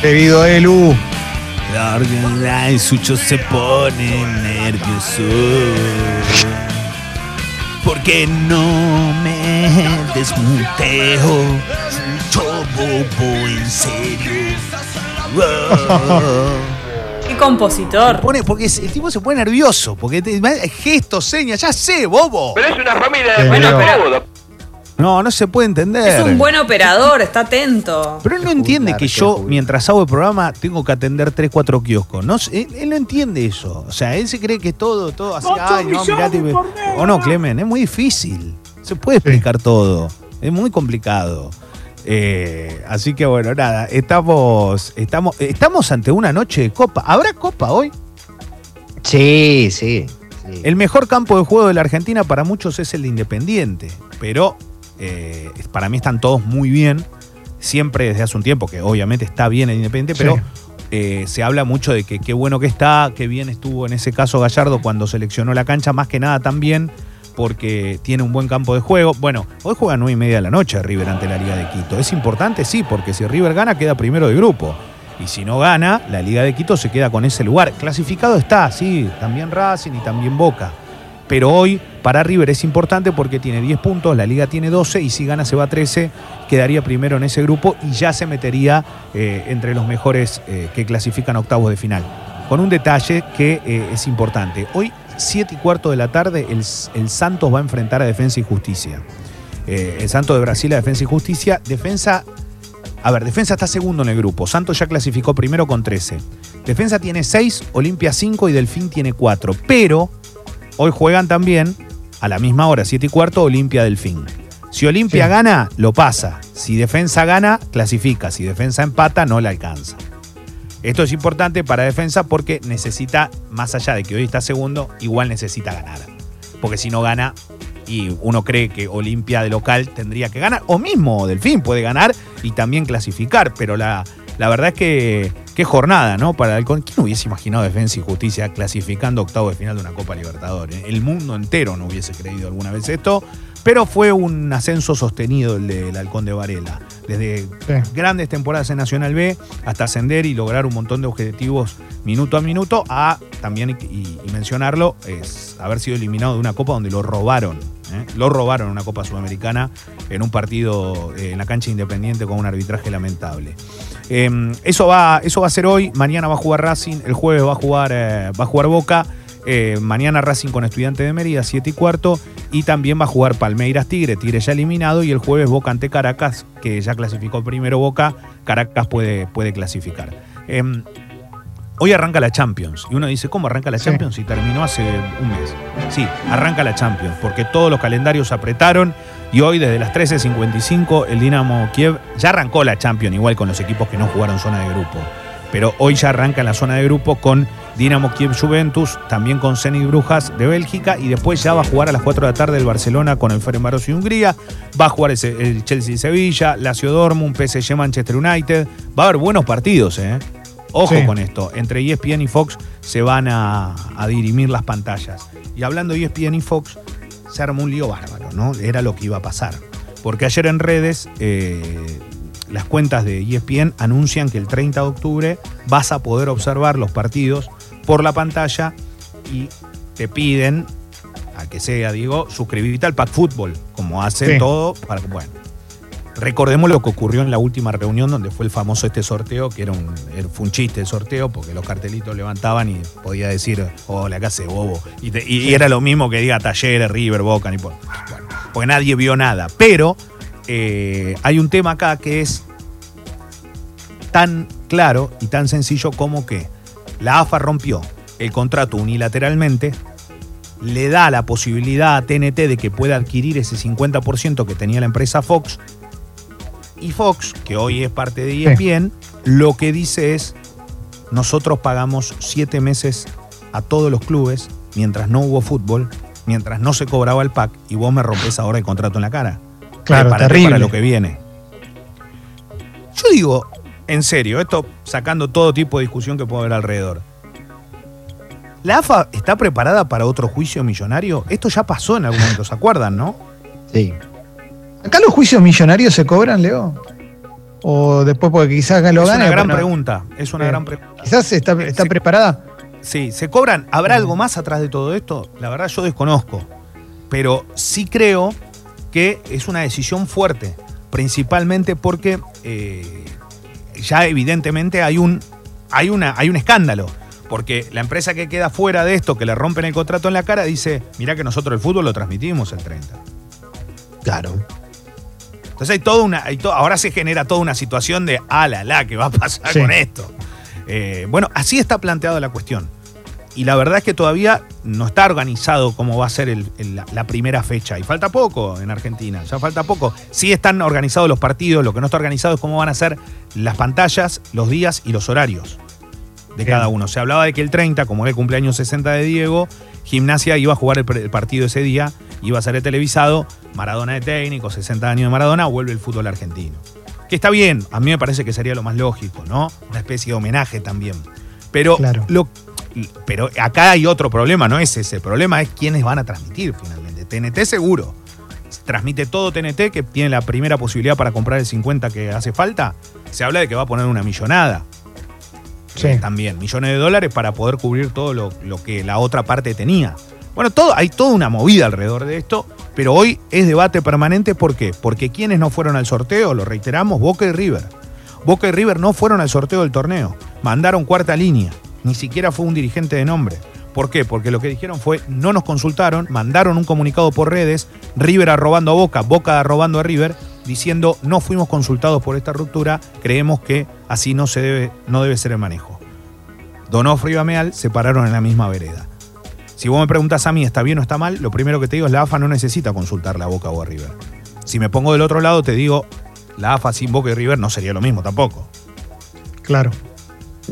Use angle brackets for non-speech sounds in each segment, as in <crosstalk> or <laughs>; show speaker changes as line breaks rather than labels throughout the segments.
Querido Elu.
El Sucho se pone nervioso. Porque no me desmuteo. Sucho bobo, en serio. <laughs>
Qué compositor.
Pone, porque el tipo se pone nervioso. Porque te, gestos, señas, ya sé, bobo.
Pero es una familia de
Pero-
buenos peludos.
No, no se puede entender.
Es un buen operador, está atento.
Pero él no entiende que yo, mientras hago el programa, tengo que atender 3, 4 kioscos. No, él, él no entiende eso. O sea, él se cree que todo, todo así. Ay, no, mirate. O no, Clemen, es muy difícil. Se puede explicar todo. Es muy complicado. Eh, así que bueno, nada, estamos, estamos, estamos ante una noche de copa. ¿Habrá copa hoy?
Sí, sí. sí.
El mejor campo de juego de la Argentina para muchos es el de Independiente, pero eh, para mí están todos muy bien, siempre desde hace un tiempo, que obviamente está bien el Independiente,
Sí.
pero eh, se habla mucho de que qué bueno que está, qué bien estuvo en ese caso Gallardo cuando seleccionó la cancha, más que nada también porque tiene un buen campo de juego. Bueno, hoy juega a 9 y media de la noche River ante la Liga de Quito. ¿Es importante? Sí, porque si River gana queda primero de grupo. Y si no gana, la Liga de Quito se queda con ese lugar. Clasificado está, sí, también Racing y también Boca. Pero hoy para River es importante porque tiene 10 puntos, la liga tiene 12 y si gana se va a 13, quedaría primero en ese grupo y ya se metería eh, entre los mejores eh, que clasifican octavos de final. Con un detalle que eh, es importante. Hoy, 7 y cuarto de la tarde, el, el Santos va a enfrentar a Defensa y Justicia. El Santos de Brasil a Defensa y Justicia. Defensa a ver, Defensa está segundo en el grupo. Santos ya clasificó primero con 13. Defensa tiene 6, Olimpia 5 y Delfín tiene 4. Pero hoy juegan también a la misma hora, 7 y cuarto, Olimpia Delfín. Si Olimpia
Sí.
gana, lo pasa. Si Defensa gana, clasifica. Si Defensa empata, no le alcanza. Esto es importante para Defensa porque necesita, más allá de que hoy está segundo, igual necesita ganar. Porque si no gana, y uno cree que Olimpia de local tendría que ganar, o mismo Delfín puede ganar y también clasificar, pero la, la verdad es que qué jornada, ¿no? Para el ¿Quién hubiese imaginado Defensa y Justicia clasificando octavo de final de una Copa Libertadores? El mundo entero no hubiese creído alguna vez esto, pero fue un ascenso sostenido el del Halcón de Varela. Desde
Sí.
grandes temporadas en Nacional B hasta ascender y lograr un montón de objetivos minuto a minuto, a también, y, y mencionarlo, es haber sido eliminado de una Copa donde lo robaron. ¿eh? Lo robaron en una Copa Sudamericana en un partido eh, en la cancha independiente con un arbitraje lamentable. Eh, eso, va, eso va a ser hoy. Mañana va a jugar Racing. El jueves va a jugar, eh, va a jugar Boca. Eh, mañana Racing con Estudiante de Mérida, 7 y cuarto. Y también va a jugar Palmeiras Tigre. Tigre ya eliminado. Y el jueves Boca ante Caracas, que ya clasificó primero Boca. Caracas puede, puede clasificar. Eh, Hoy arranca la Champions. Y uno dice, ¿cómo arranca la
Sí.
Champions? Si terminó hace un mes. Sí, arranca la Champions, porque todos los calendarios apretaron. Y hoy, desde las 13.55, el Dinamo Kiev ya arrancó la Champions, igual con los equipos que no jugaron zona de grupo. Pero hoy ya arranca en la zona de grupo con Dinamo Kiev Juventus, también con Zenit Brujas de Bélgica. Y después ya va a jugar a las 4 de la tarde el Barcelona con el Ferencváros y Hungría. Va a jugar el Chelsea y Sevilla, Lazio Dortmund, PSG Manchester United. Va a haber buenos partidos, ¿eh? Ojo
Sí.
con esto, entre ESPN y Fox se van a, a dirimir las pantallas. Y hablando de ESPN y Fox, se armó un lío bárbaro, ¿no? Era lo que iba a pasar. Porque ayer en redes, eh, las cuentas de ESPN anuncian que el 30 de octubre vas a poder observar los partidos por la pantalla y te piden, a que sea, digo, suscribirte al Pack Fútbol, como hacen
Sí.
todo. Para, bueno, Recordemos lo que ocurrió en la última reunión donde fue el famoso este sorteo, que era un, fue un chiste el sorteo, porque los cartelitos levantaban y podía decir, hola, acá se bobo. Y, te- y- y era lo mismo que diga Talleres, River, Boca, ni por, bueno, porque nadie vio nada. Pero eh, hay un tema acá que es tan claro y tan sencillo como que la AFA rompió el contrato unilateralmente, le da la posibilidad a TNT de que pueda adquirir ese 50% que tenía la empresa Fox. Y Fox, que hoy es parte de ESPN, lo que dice es, nosotros pagamos siete meses a todos los clubes mientras no hubo fútbol, mientras no se cobraba el pack, y vos me rompes ahora el contrato en la cara.
Claro,
Prepárate
terrible.
para lo que viene. Yo digo, en serio, esto sacando todo tipo de discusión que puede haber alrededor. ¿La AFA está preparada para otro juicio millonario? Esto ya pasó en algún momento, ¿se acuerdan, no?
Sí. ¿Acá los juicios millonarios se cobran, Leo?
o después porque quizás lo
es
gane.
una gran
bueno,
pregunta. Es una
Bien.
gran pregunta.
Quizás está, preparada.
Sí, ¿se cobran? ¿Habrá algo más atrás de todo esto? La verdad yo desconozco. Pero sí creo que es una decisión fuerte. Principalmente porque eh, ya evidentemente hay un, hay, una, hay un escándalo. Porque la empresa que queda fuera de esto, que le rompen el contrato en la cara, dice, mirá que nosotros el fútbol lo transmitimos el 30.
Claro.
Entonces hay toda una, hay to- ahora se genera toda una situación de, ah, la, la, ¿qué va a pasar
Sí.
con esto? Eh, bueno, así está planteada la cuestión. Y la verdad es que todavía no está organizado cómo va a ser el- el- la, primera fecha. Y falta poco en Argentina, ya falta poco. Sí están organizados los partidos, lo que no está organizado es cómo van a ser las pantallas, los días y los horarios de
Bien.
cada uno. Se hablaba de que el 30, como era el cumpleaños 60 de Diego, Gimnasia iba a jugar el, el partido ese día, iba a ser televisado, Maradona de técnico, 60 años de Maradona, vuelve el fútbol argentino. Que está bien, a mí me parece que sería lo más lógico, ¿no? Una especie de homenaje también. Pero,
Claro.
lo, pero acá hay otro problema, no es ese. El problema es quiénes van a transmitir finalmente. TNT seguro. Transmite todo TNT, que tiene la primera posibilidad para comprar el 50 que hace falta. Se habla de que va a poner una millonada
Sí.
eh, también, millones de dólares para poder cubrir todo lo, lo que la otra parte tenía. Bueno, todo, hay toda una movida alrededor de esto, pero hoy es debate permanente. ¿Por qué? Porque quienes no fueron al sorteo, lo reiteramos, Boca y River. Boca y River no fueron al sorteo del torneo, mandaron cuarta línea, ni siquiera fue un dirigente de nombre. ¿Por qué? Porque lo que dijeron fue, no nos consultaron, mandaron un comunicado por redes, River arrobando a Boca, Boca arrobando a River, diciendo, no fuimos consultados por esta ruptura, creemos que así no, se debe, no debe ser el manejo. Donofrio y Ameal se pararon en la misma vereda. Si vos me preguntás a mí, ¿está bien o está mal? Lo primero que te digo es la AFA no necesita consultarle a Boca o a River. Si me pongo del otro lado, te digo, la AFA sin Boca y River no sería lo mismo tampoco.
Claro.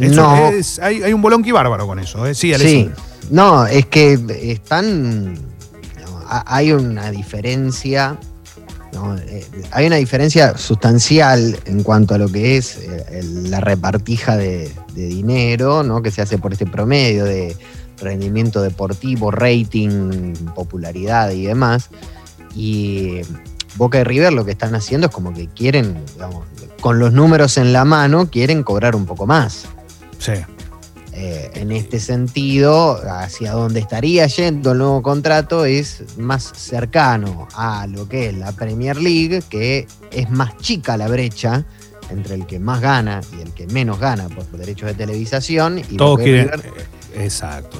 Eso
no.
es- hay, hay un bolonqui bárbaro con eso. ¿eh? Sí,
Sí. No, es que están. Hay una diferencia. ¿no? Eh, Hay una diferencia sustancial en cuanto a lo que es eh, la repartija de, de dinero, ¿no? Que se hace por este promedio de rendimiento deportivo, rating, popularidad y demás. Y Boca y River lo que están haciendo es como que quieren, digamos, con los números en la mano, quieren cobrar un poco más.
Sí.
Eh, en este sentido, hacia donde estaría yendo el nuevo contrato es más cercano a lo que es la Premier League, que es más chica la brecha entre el que más gana y el que menos gana por derechos de televisación. Y
Todos quieren.
River-
Exacto.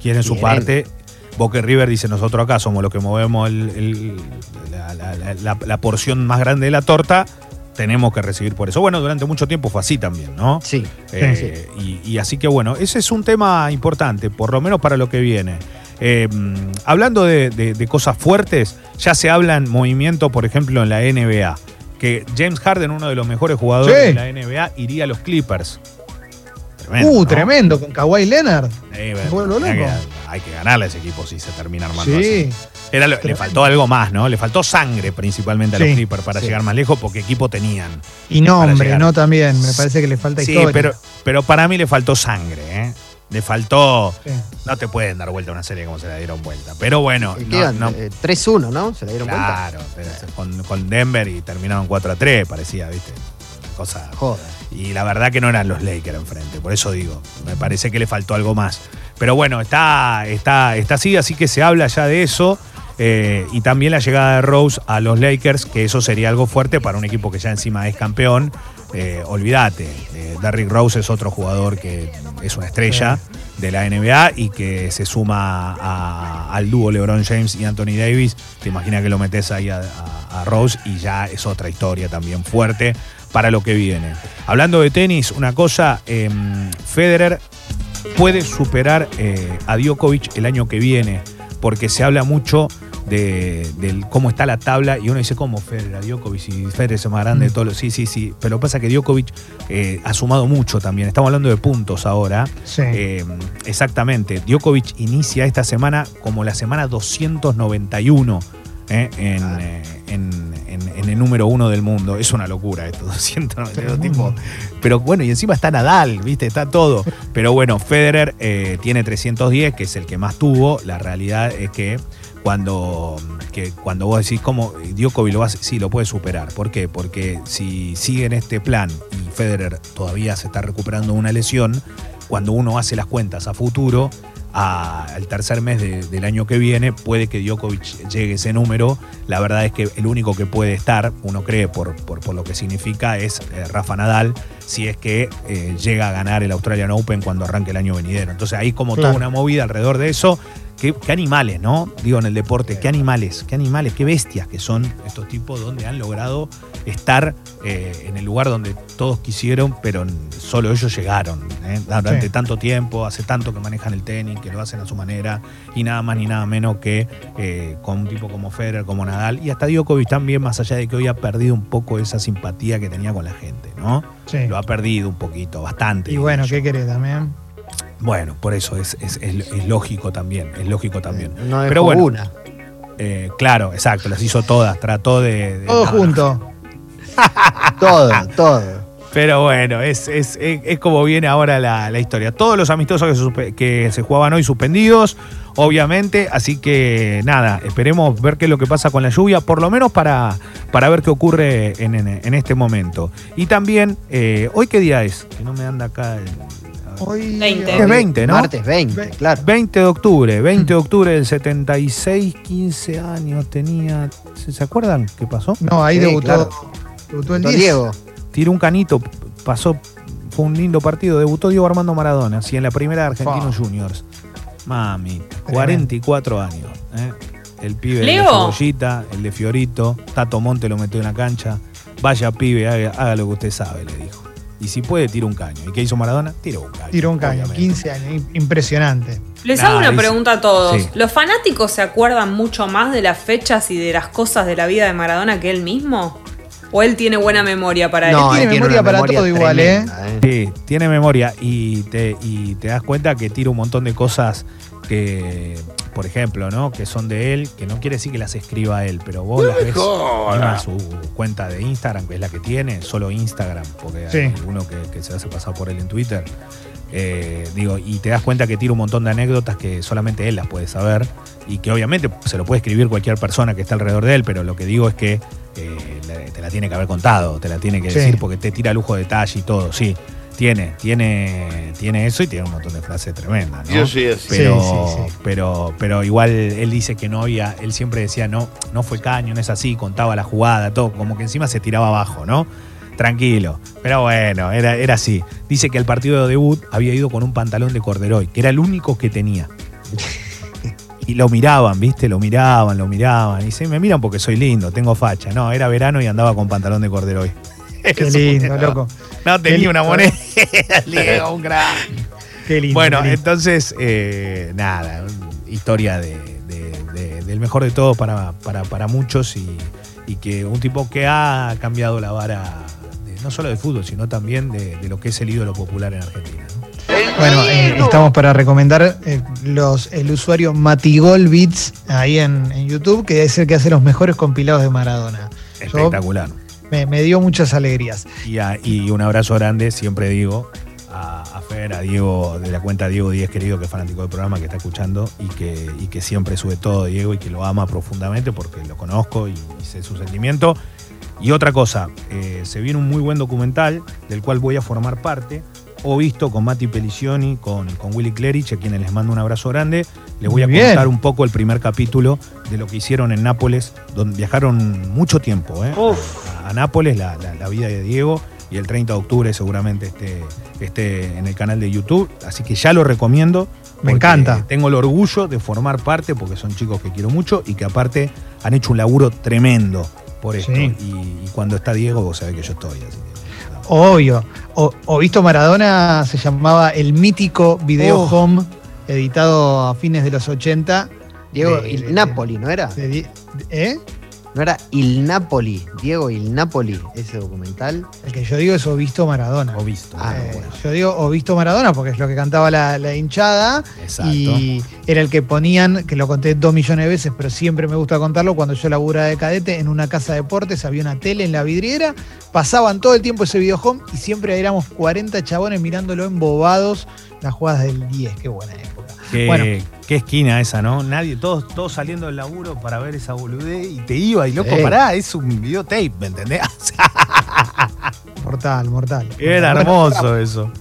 Quieren su parte. Boca y River dice, nosotros acá somos los que movemos el- el- la, la- la- la- la porción más grande de la torta, tenemos que recibir por eso. Bueno, durante mucho tiempo fue así también, ¿no?
Sí,
Eh, y, y así que bueno, ese es un tema importante, por lo menos para lo que viene. Eh, hablando de, de- de cosas fuertes, ya se habla en movimiento, por ejemplo, en la NBA, que James Harden, uno de los mejores jugadores
Sí.
de la NBA, iría a los Clippers. Tremendo,
uh,
¿no?
tremendo, con Kawhi Leonard.
Eh,
loco.
que- hay que ganarle a ese equipo si se termina armando
Sí.
así. Era lo- le faltó algo más, ¿no? Le faltó sangre principalmente a los
Sí,
Clippers para
sí.
llegar más lejos porque equipo tenían.
Y nombre. ¿no? También. Me parece que le falta
Sí,
historia.
pero, pero para mí le faltó sangre, ¿eh? Le faltó.
Sí.
No te pueden dar vuelta a una serie como se la dieron vuelta. Pero bueno,
¿Qué
no,
iban?
no-
Eh, 3-1, ¿no? ¿Se la dieron cuenta?
claro, con, con Denver y terminaron 4 a 3, parecía, ¿viste? Una cosa.
Joder.
Y la verdad que no eran los Lakers enfrente, por eso digo, me parece que le faltó algo más. Pero bueno, está, está, está así, así que se habla ya de eso. Eh, y también la llegada de Rose a los Lakers, que eso sería algo fuerte para un equipo que ya encima es campeón. Eh, olvídate, eh, Derrick Rose es otro jugador que es una estrella de la NBA y que se suma a- al dúo LeBron James y Anthony Davis. Te imaginas que lo metes ahí a, a- a Rose y ya es otra historia también fuerte para lo que viene. Hablando de tenis, una cosa, em, Federer puede superar eh, a Djokovic el año que viene, porque se habla mucho de, cómo está la tabla y uno dice, ¿cómo Federer Djokovic? Y Federer es el más grande de
Mm.
todos los... Sí, sí, sí, pero lo que pasa es que Djokovic eh, ha sumado mucho también, estamos hablando de puntos ahora.
Sí.
Eh, exactamente, Djokovic inicia esta semana como la semana 291 eh, en,
Ah.
eh, en- en- el número uno del mundo. Es una locura esto, 292
Tremendo.
tipo. Pero bueno, y encima está Nadal, ¿viste? Está todo. Pero bueno, Federer eh, tiene 310, que es el que más tuvo. La realidad es que cuando, que cuando vos decís cómo Djokovic lo va sí lo puede superar. ¿Por qué? Porque si sigue en este plan y Federer todavía se está recuperando de una lesión, cuando uno hace las cuentas a futuro, al tercer mes de- del año que viene, puede que Djokovic llegue ese número. La verdad es que el único que puede estar, uno cree por, por, por lo que significa, es eh, Rafa Nadal, si es que eh, llega a ganar el Australian Open cuando arranque el año venidero. Entonces hay como
Claro.
toda una movida alrededor de eso. Qué, qué animales, ¿no? Digo, en el deporte, qué animales, qué animales, qué bestias que son estos tipos donde han logrado estar eh, en el lugar donde todos quisieron, pero solo ellos llegaron. ¿eh? Durante
Sí.
tanto tiempo, hace tanto que manejan el tenis, que lo hacen a su manera, y nada más ni nada menos que eh, con un tipo como Federer, como Nadal, y hasta Djokovic también, más allá de que hoy ha perdido un poco esa simpatía que tenía con la gente, ¿no?
Sí.
Lo ha perdido un poquito, bastante.
Y bueno, ¿qué querés también?
Bueno, por eso es, es- es- es lógico también, es lógico también.
No
Pero bueno,
una.
eh, claro, exacto, las hizo todas, trató de... de-
Todo junto. <laughs>
Todo, todo.
Pero bueno, es, es, es- es como viene ahora la, la historia. Todos los amistosos que se, suspe- que se jugaban hoy suspendidos, obviamente. Así que nada, esperemos ver qué es lo que pasa con la lluvia, por lo menos para, para ver qué ocurre en, en- en este momento. Y también, eh, ¿hoy qué día es? Que no me anda acá. el-
Hoy,
20.
Es 20, ¿no?
Martes 20,
Ve-
claro.
20 de octubre, 20 de octubre del 76, 15 años tenía. ¿Se, acuerdan qué pasó?
No, ahí
Sí,
debutó,
claro.
debutó el
Don
10.
Diego.
Tiró un canito, pasó, fue un lindo partido, debutó Diego Armando Maradona, así en la primera de Argentinos. Juniors. Mami, 44 años. ¿eh? El pibe
Leo.
de Cebollita, el de Fiorito, Tato Monte lo metió en la cancha. Vaya pibe, haga, haga lo que usted sabe, le dijo. Y si puede, tira un caño. ¿Y qué hizo Maradona? Tiró un caño.
Tiró un caño,
obviamente.
15 años, im- impresionante.
Les
Nah,
hago una pregunta a todos.
Sí.
¿Los fanáticos se acuerdan mucho más de las fechas y de las cosas de la vida de Maradona que él mismo? ¿O él tiene buena memoria para
No,
él?
tiene
él
memoria
una
para todo igual,
tremenda, ¿eh?
Sí, tiene memoria y te, y te das cuenta que tira un montón de cosas que, por ejemplo, ¿no? Que son de él, que no quiere decir que las escriba él, pero vos las ves misma su cuenta de Instagram, que es la que tiene, solo Instagram, porque
Sí.
hay alguno que, que se hace pasar por él en Twitter. Eh, digo, y te das cuenta que tira un montón de anécdotas que solamente él las puede saber y que obviamente se lo puede escribir cualquier persona que está alrededor de él, pero lo que digo es que eh, la- te la tiene que haber contado, te la tiene que
Sí.
decir porque te tira lujo de detalle y todo, sí. Tiene, tiene, tiene eso y tiene un montón de frases tremendas, ¿no?
Yo soy así.
Pero,
Sí, sí, sí.
pero, pero igual él dice que no había, él siempre decía, no, no fue caño, no es así, contaba la jugada, todo, como que encima se tiraba abajo, ¿no? Tranquilo. Pero bueno, era, era así. Dice que el partido de debut había ido con un pantalón de corderoy, que era el único que tenía. Y lo miraban, ¿viste? Lo miraban, lo miraban. Y dice, me miran porque soy lindo, tengo facha. No, era verano y andaba con pantalón de corderoy. <laughs>
Qué lindo, loco.
No tenía
lindo.
una moneda. <laughs> Diego, un crack.
Qué lindo.
Bueno,
qué lindo.
entonces, eh, nada, historia de, de- de- del mejor de todos para, para, para muchos y, y que un tipo que ha cambiado la vara de- no solo del fútbol, sino también de, de lo que es el ídolo popular en Argentina. ¿no?
Bueno, eh, estamos para recomendar eh, los, el usuario Matigol Beats ahí en, en YouTube, que es el que hace los mejores compilados de Maradona. Yo-
Espectacular.
me, me dio muchas alegrías.
Y, a- y un abrazo grande, siempre digo, a, a Fer, a Diego, de la cuenta Diego Díez, querido, que es fanático del programa, que está escuchando y que, y que siempre sube todo Diego y que lo ama profundamente porque lo conozco y, y sé su sentimiento. Y otra cosa, eh, se viene un muy buen documental del cual voy a formar parte. O visto con Mati Pelicioni, con, con Willy Clerich, a quienes les mando un abrazo grande. Les voy a
bien.
contar un poco el primer capítulo de lo que hicieron en Nápoles, donde viajaron mucho tiempo. ¿eh? a, a Nápoles, la, la- la vida de Diego, y el 30 de octubre seguramente esté, esté en el canal de YouTube. Así que ya lo recomiendo.
Me encanta.
Tengo el orgullo de formar parte, porque son chicos que quiero mucho y que aparte han hecho un laburo tremendo por esto.
Sí.
Y, y cuando está Diego, vos sabés que yo estoy. así
Obvio. O, o visto Maradona se llamaba el mítico Video
Oh.
Home, editado a fines de los 80.
Diego,
de- de-
Napoli, ¿no era?
de ¿Eh?
¿No era Il Napoli? Diego Il Napoli, ese documental.
El que yo digo es O visto Maradona.
o visto.
Ah,
Eh,
bueno.
Yo digo O visto Maradona porque es lo que cantaba la, la hinchada.
Exacto.
Y era el que ponían, que lo conté dos millones de veces, pero siempre me gusta contarlo, cuando yo laburaba de cadete en una casa de deportes, había una tele en la vidriera, pasaban todo el tiempo ese videohome y siempre éramos 40 chabones mirándolo embobados las jugadas del 10, qué buena época.
Qué,
Bueno.
qué esquina esa, ¿no? Nadie, todos, todos saliendo del laburo para ver esa boludez y te iba y loco,
Sí.
pará, es un videotape, ¿me entendés? <laughs>
Mortal, mortal.
era hermoso eso.